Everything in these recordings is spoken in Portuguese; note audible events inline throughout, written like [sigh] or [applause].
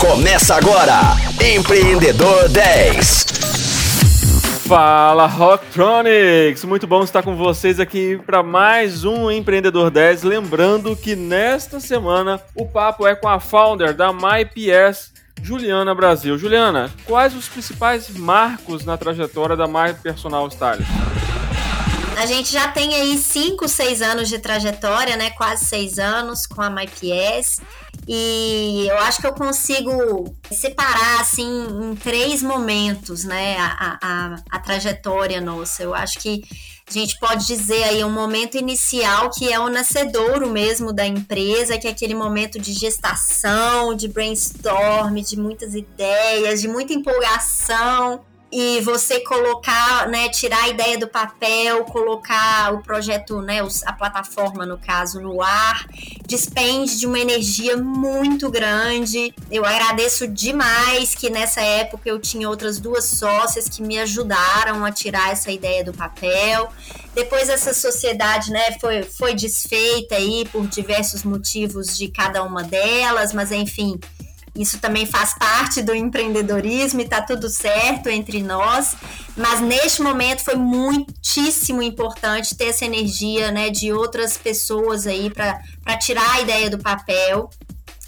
Começa agora, Empreendedor 10. Fala Rocktronics! Muito bom estar com vocês aqui para mais um Empreendedor 10. Lembrando que nesta semana o papo é com a founder da MyPS, Juliana Brasil. Juliana, quais os principais marcos na trajetória da My Personal Stylist? A gente já tem aí 5, 6 anos de trajetória, né? Quase 6 anos com a MyPS. E eu acho que eu consigo separar, assim, em três momentos, né? A, a, a trajetória nossa. Eu acho que a gente pode dizer aí um momento inicial que é o nascedouro mesmo da empresa, que é aquele momento de gestação, de brainstorm, de muitas ideias, de muita empolgação e você colocar, né, tirar a ideia do papel, colocar o projeto, né, a plataforma no caso no ar, despende de uma energia muito grande. Eu agradeço demais que nessa época eu tinha outras duas sócias que me ajudaram a tirar essa ideia do papel. Depois essa sociedade, né, foi, foi desfeita aí por diversos motivos de cada uma delas, mas enfim, isso também faz parte do empreendedorismo e tá tudo certo entre nós. Mas neste momento foi muitíssimo importante ter essa energia né, de outras pessoas aí para tirar a ideia do papel.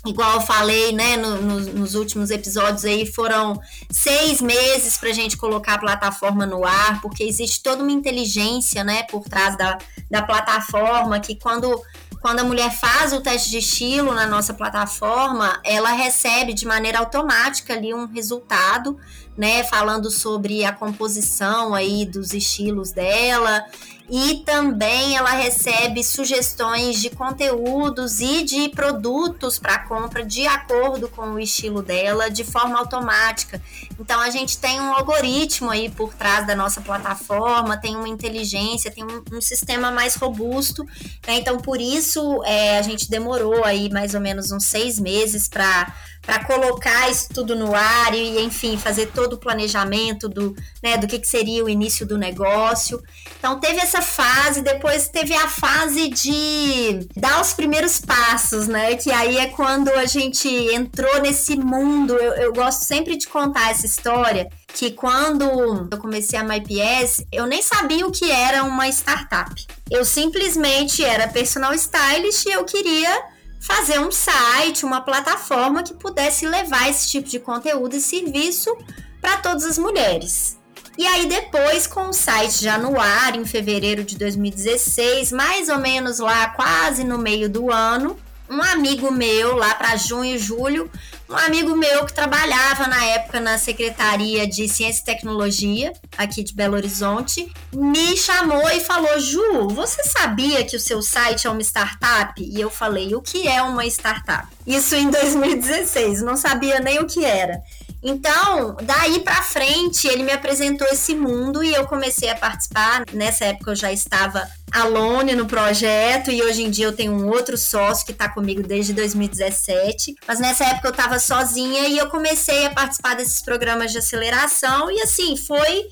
Igual eu falei, né, no, no, nos últimos episódios aí, foram seis meses para a gente colocar a plataforma no ar, porque existe toda uma inteligência, né, por trás da, da plataforma, que quando quando a mulher faz o teste de estilo na nossa plataforma, ela recebe de maneira automática ali um resultado, né, falando sobre a composição aí dos estilos dela, e também ela recebe sugestões de conteúdos e de produtos para compra de acordo com o estilo dela de forma automática. Então a gente tem um algoritmo aí por trás da nossa plataforma, tem uma inteligência, tem um, um sistema mais robusto. Né? Então por isso é, a gente demorou aí mais ou menos uns seis meses para para colocar isso tudo no ar e, enfim, fazer todo o planejamento do, né, do que, que seria o início do negócio. Então, teve essa fase, depois teve a fase de dar os primeiros passos, né? Que aí é quando a gente entrou nesse mundo. Eu, eu gosto sempre de contar essa história que quando eu comecei a MyPS, eu nem sabia o que era uma startup. Eu simplesmente era personal stylist e eu queria fazer um site, uma plataforma que pudesse levar esse tipo de conteúdo e serviço para todas as mulheres. E aí depois, com o site já no ar, em fevereiro de 2016, mais ou menos lá, quase no meio do ano, um amigo meu, lá para junho e julho, um amigo meu que trabalhava na época na Secretaria de Ciência e Tecnologia, aqui de Belo Horizonte, me chamou e falou: Ju, você sabia que o seu site é uma startup? E eu falei: o que é uma startup? Isso em 2016, não sabia nem o que era. Então, daí para frente, ele me apresentou esse mundo e eu comecei a participar. Nessa época eu já estava alone no projeto e hoje em dia eu tenho um outro sócio que está comigo desde 2017. Mas nessa época eu estava sozinha e eu comecei a participar desses programas de aceleração e assim, foi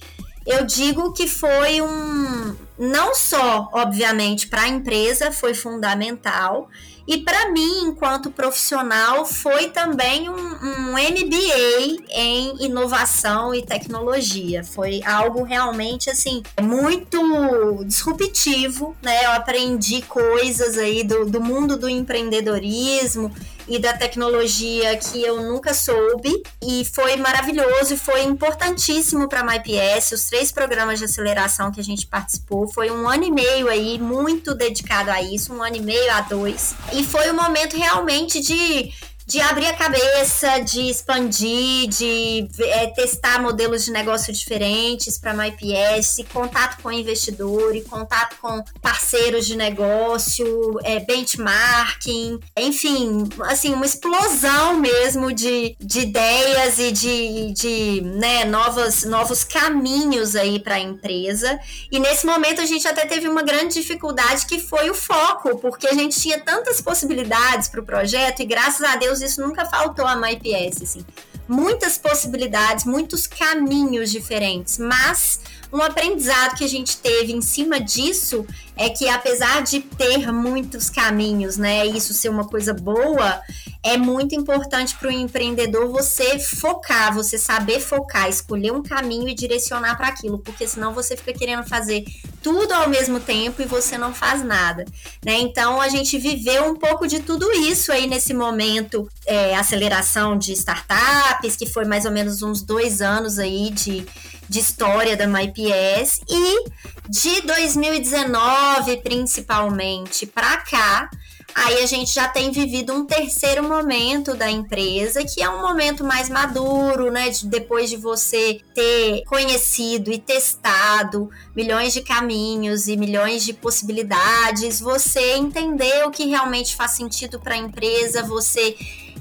eu digo que foi um não só, obviamente, para a empresa foi fundamental, e para mim, enquanto profissional, foi também um, um, MBA em inovação e tecnologia. Foi algo realmente assim muito disruptivo, né? Eu aprendi coisas aí do, do mundo do empreendedorismo e da tecnologia que eu nunca soube e foi maravilhoso e foi importantíssimo para a MyPS. Os três programas de aceleração que a gente participou foi um ano e meio aí muito dedicado a isso, um ano e meio a dois. E foi um momento realmente de de abrir a cabeça, de expandir, de é, testar modelos de negócio diferentes para MyPS, contato com investidor e contato com parceiros de negócio, é, benchmarking, enfim, assim, uma explosão mesmo de, de ideias e de, de né, novos, caminhos aí para a empresa. E nesse momento a gente até teve uma grande dificuldade que foi o foco, porque a gente tinha tantas possibilidades para o projeto e graças a Deus isso nunca faltou a MyPS, assim. Muitas possibilidades, muitos caminhos diferentes, mas um aprendizado que a gente teve em cima disso é que apesar de ter muitos caminhos, né, isso ser uma coisa boa, é muito importante para o empreendedor você focar, você saber focar, escolher um caminho e direcionar para aquilo, porque senão você fica querendo fazer tudo ao mesmo tempo e você não faz nada, né? Então a gente viveu um pouco de tudo isso aí nesse momento, é, aceleração de startups, que foi mais ou menos uns dois anos aí de, de história da MyPS e de 2019 principalmente para cá Aí a gente já tem vivido um terceiro momento da empresa, que é um momento mais maduro, né? De, depois de você ter conhecido e testado milhões de caminhos e milhões de possibilidades, você entender o que realmente faz sentido para a empresa, você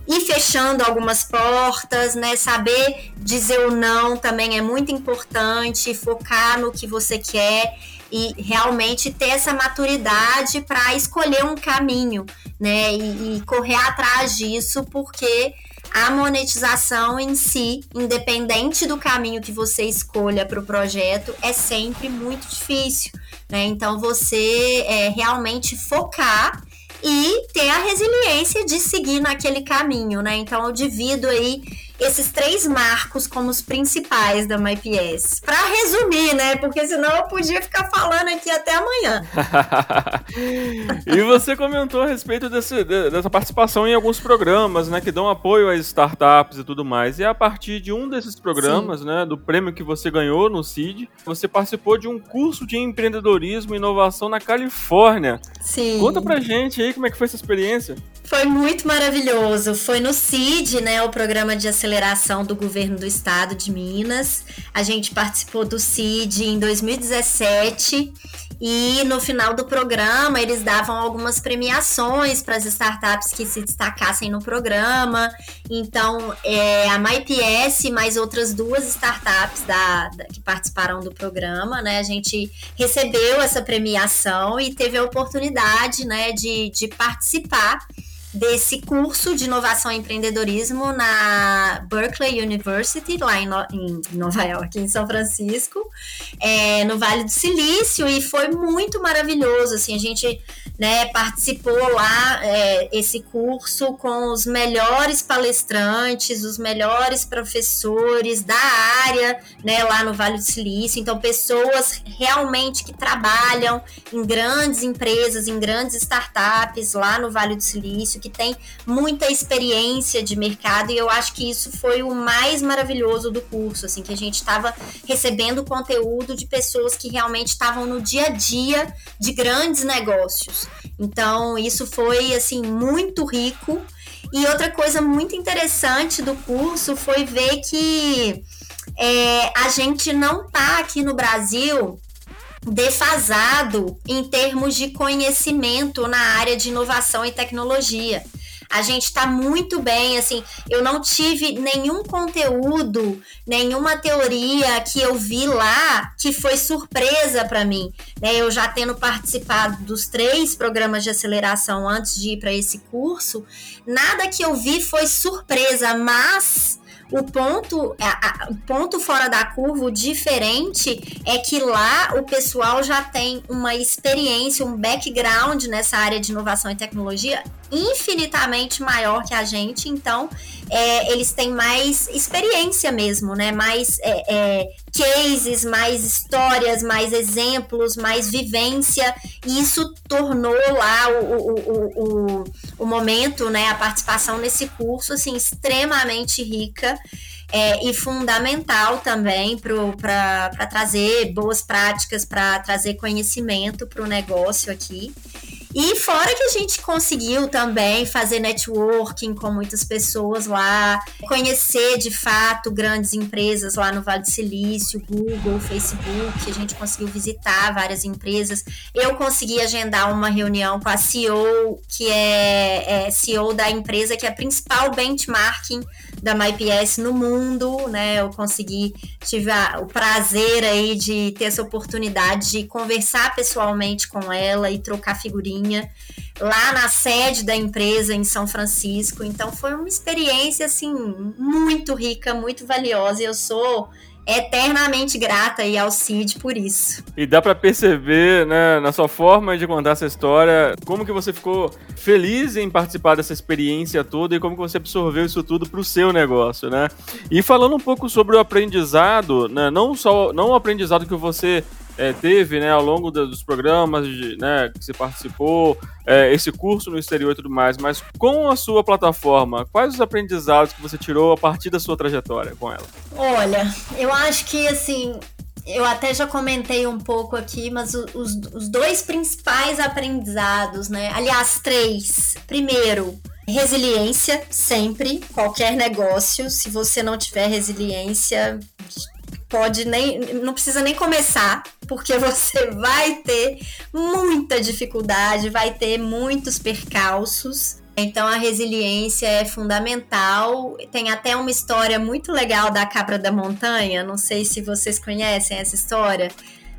ir fechando algumas portas, né? Saber dizer o não também é muito importante, focar no que você quer e realmente ter essa maturidade para escolher um caminho, né? E, e, correr atrás disso, porque a monetização em si, independente do caminho que você escolha para o projeto, é sempre muito difícil, né? Então você é, realmente focar e ter a resiliência de seguir naquele caminho, né? Então eu divido aí esses três marcos como os principais da MyPS. Para resumir, né? Porque senão eu podia ficar falando aqui até amanhã. [laughs] e você comentou a respeito desse, dessa participação em alguns programas, né, que dão apoio às startups e tudo mais. E a partir de um desses programas, Sim. né, do prêmio que você ganhou no CID, você participou de um curso de empreendedorismo e inovação na Califórnia. Sim. Conta pra gente aí como é que foi essa experiência. Foi muito maravilhoso. Foi no CID, né, o programa de aceleração do governo do estado de Minas. A gente participou do CID em 2017 e no final do programa eles davam algumas premiações para as startups que se destacassem no programa. Então, é, a MyPS e mais outras duas startups da, da, que participaram do programa, né? A gente recebeu essa premiação e teve a oportunidade, né, de, de participar desse curso de inovação e empreendedorismo na Berkeley University, lá em, no, em Nova York, em São Francisco, é, no Vale do Silício, e foi muito maravilhoso. Assim, a gente né, participou lá é, esse curso com os melhores palestrantes, os melhores professores da área, né, lá no Vale do Silício. Então, pessoas realmente que trabalham em grandes empresas, em grandes startups lá no Vale do Silício que tem muita experiência de mercado e eu acho que isso foi o mais maravilhoso do curso, assim, que a gente estava recebendo conteúdo de pessoas que realmente estavam no dia a dia de grandes negócios. Então, isso foi assim muito rico. E outra coisa muito interessante do curso foi ver que é, a gente não tá aqui no Brasil defasado em termos de conhecimento na área de inovação e tecnologia. A gente está muito bem, assim, eu não tive nenhum conteúdo, nenhuma teoria que eu vi lá que foi surpresa para mim. Né? Eu já tendo participado dos três programas de aceleração antes de ir para esse curso, nada que eu vi foi surpresa, mas o ponto, a, a, ponto fora da curva, o diferente, é que lá o pessoal já tem uma experiência, um background nessa área de inovação e tecnologia infinitamente maior que a gente, então é, eles têm mais experiência mesmo, né? Mais é, é, cases, mais histórias, mais exemplos, mais vivência, e isso tornou lá o, o, o, o momento, né? A participação nesse curso, assim, extremamente rica. É, e fundamental também para trazer boas práticas, para trazer conhecimento para o negócio aqui. E fora que a gente conseguiu também fazer networking com muitas pessoas lá, conhecer de fato grandes empresas lá no Vale do Silício, Google, Facebook, a gente conseguiu visitar várias empresas. Eu consegui agendar uma reunião com a CEO, que é, é CEO da empresa que é a principal benchmarking da MyPS no mundo, né? Eu consegui, tive a, o prazer aí de ter essa oportunidade de conversar pessoalmente com ela e trocar figurinhas lá na sede da empresa em São Francisco. Então foi uma experiência assim muito rica, muito valiosa. E eu sou eternamente grata aí ao Cid por isso. E dá para perceber, né, na sua forma de contar essa história, como que você ficou feliz em participar dessa experiência toda e como que você absorveu isso tudo para o seu negócio, né? E falando um pouco sobre o aprendizado, né, não só não o aprendizado que você é, teve né, ao longo dos programas de, né, que você participou, é, esse curso no exterior e tudo mais, mas com a sua plataforma, quais os aprendizados que você tirou a partir da sua trajetória com ela? Olha, eu acho que assim. Eu até já comentei um pouco aqui, mas os, os dois principais aprendizados, né? Aliás, três. Primeiro, resiliência, sempre, qualquer negócio. Se você não tiver resiliência, pode nem não precisa nem começar, porque [laughs] você vai ter muita dificuldade, vai ter muitos percalços. Então a resiliência é fundamental. Tem até uma história muito legal da cabra da montanha, não sei se vocês conhecem essa história.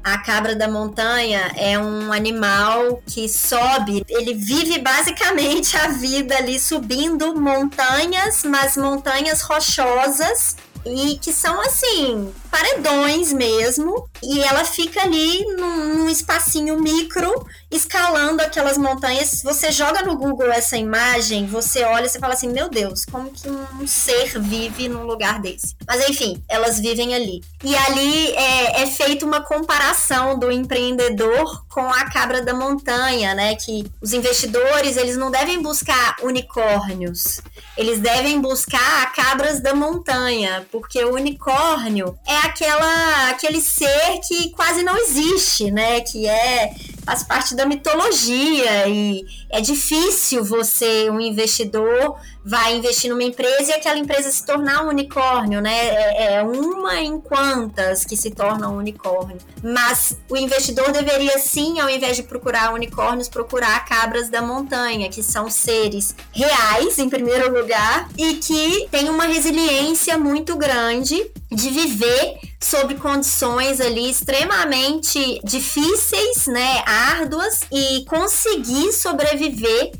A cabra da montanha é um animal que sobe, ele vive basicamente a vida ali subindo montanhas, mas montanhas rochosas e que são assim, paredões mesmo, e ela fica ali num, num, espacinho micro, escalando aquelas montanhas. Você joga no Google essa imagem, você olha e fala assim: meu Deus, como que um ser vive num lugar desse? Mas enfim, elas vivem ali. E ali é, é feita uma comparação do empreendedor com a cabra da montanha, né? Que os investidores eles não devem buscar unicórnios, eles devem buscar cabras da montanha, porque o unicórnio é aquela aquele ser que quase não existe, né? Que é faz parte da mitologia e é difícil você, um investidor, vai investir numa empresa e aquela empresa se tornar um unicórnio, né? É, é uma em quantas que se torna um unicórnio. Mas o investidor deveria sim, ao invés de procurar unicórnios, procurar cabras da montanha, que são seres reais, em primeiro lugar, e que têm uma resiliência muito grande de viver sob condições ali extremamente difíceis, né, árduas e conseguir sobreviver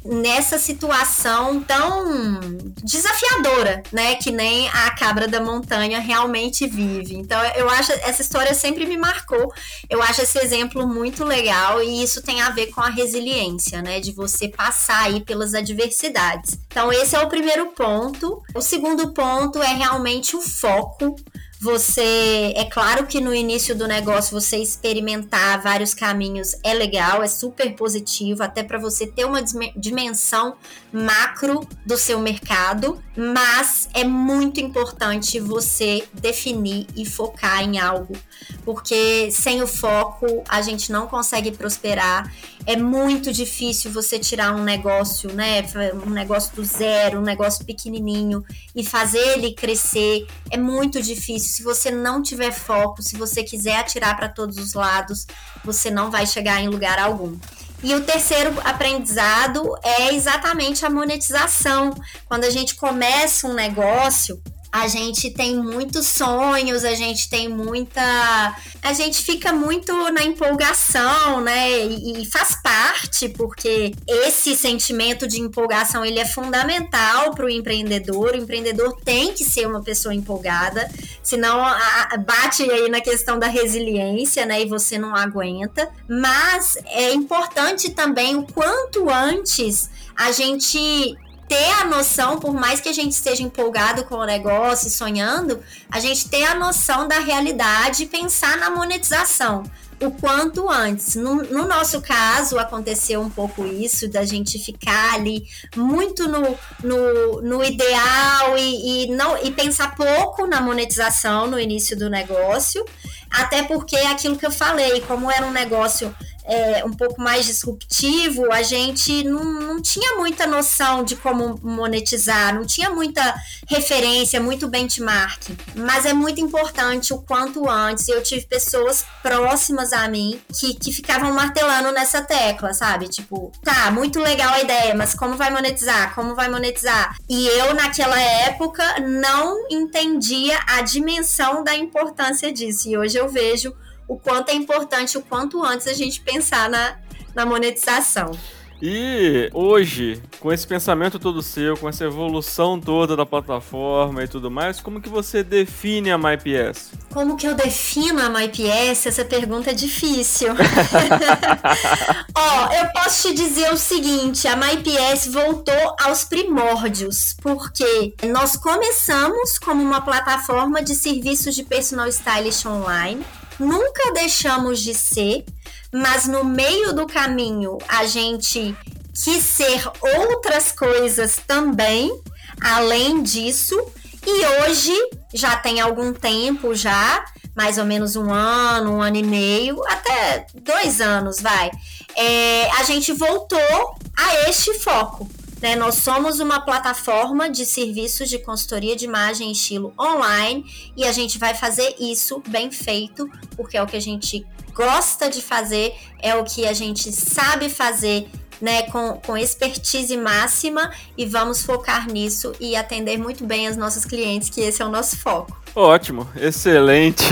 nessa situação tão desafiadora, né, que nem a cabra da montanha realmente vive. Então eu acho essa história sempre me marcou. Eu acho esse exemplo muito legal e isso tem a ver com a resiliência, né, de você passar aí pelas adversidades. Então esse é o primeiro ponto. O segundo ponto é realmente o foco você, é claro que no início do negócio você experimentar vários caminhos é legal, é super positivo, até para você ter uma dimensão macro do seu mercado, mas é muito importante você definir e focar em algo, porque sem o foco a gente não consegue prosperar. É muito difícil você tirar um negócio, né, um negócio do zero, um negócio pequenininho e fazer ele crescer. É muito difícil se você não tiver foco, se você quiser atirar para todos os lados, você não vai chegar em lugar algum. E o terceiro aprendizado é exatamente a monetização. Quando a gente começa um negócio, a gente tem muitos sonhos, a gente tem muita. A gente fica muito na empolgação, né? E, e, faz parte, porque esse sentimento de empolgação ele é fundamental para o empreendedor. O empreendedor tem que ser uma pessoa empolgada, senão a, bate aí na questão da resiliência, né? E você não aguenta. Mas é importante também o quanto antes a gente ter a noção, por mais que a gente esteja empolgado com o negócio sonhando, a gente ter a noção da realidade e pensar na monetização o quanto antes. No, no, nosso caso, aconteceu um pouco isso, da gente ficar ali muito no, no, no ideal e, e, não, e pensar pouco na monetização no início do negócio, até porque é aquilo que eu falei, como era um negócio é, um pouco mais disruptivo, a gente não, não tinha muita noção de como monetizar, não tinha muita referência, muito benchmark. Mas é muito importante o quanto antes. Eu tive pessoas próximas a mim que, que ficavam martelando nessa tecla, sabe? Tipo, tá, muito legal a ideia, mas como vai monetizar? Como vai monetizar? E eu, naquela época, não entendia a dimensão da importância disso. E hoje eu vejo o quanto é importante, o quanto antes a gente pensar na, na monetização. E hoje, com esse pensamento todo seu, com essa evolução toda da plataforma e tudo mais, como que você define a MyPS? Como que eu defino a MyPS? Essa pergunta é difícil. [laughs] Ó, eu posso te dizer o seguinte, a MyPS voltou aos primórdios, porque nós começamos como uma plataforma de serviços de personal stylist online, nunca deixamos de ser, mas no meio do caminho a gente quis ser outras coisas também, além disso, e hoje já tem algum tempo já, mais ou menos um ano, um ano e meio, até dois anos, vai. É, a gente voltou a este foco. Né? Nós somos uma plataforma de serviços de consultoria de imagem e estilo online e a gente vai fazer isso bem feito, porque é o que a gente gosta de fazer, é o que a gente sabe fazer né, com, com expertise máxima e vamos focar nisso e atender muito bem as nossas clientes, que esse é o nosso foco. Ótimo, excelente.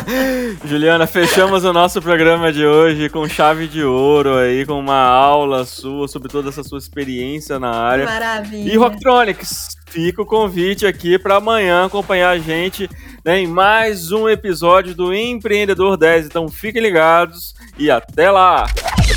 [laughs] Juliana, fechamos o nosso programa de hoje com chave de ouro aí, com uma aula sua sobre toda essa sua experiência na área. Maravilha. E Rocktronics, fica o convite aqui para amanhã acompanhar a gente né, em mais um episódio do Empreendedor 10. Então fiquem ligados e até lá!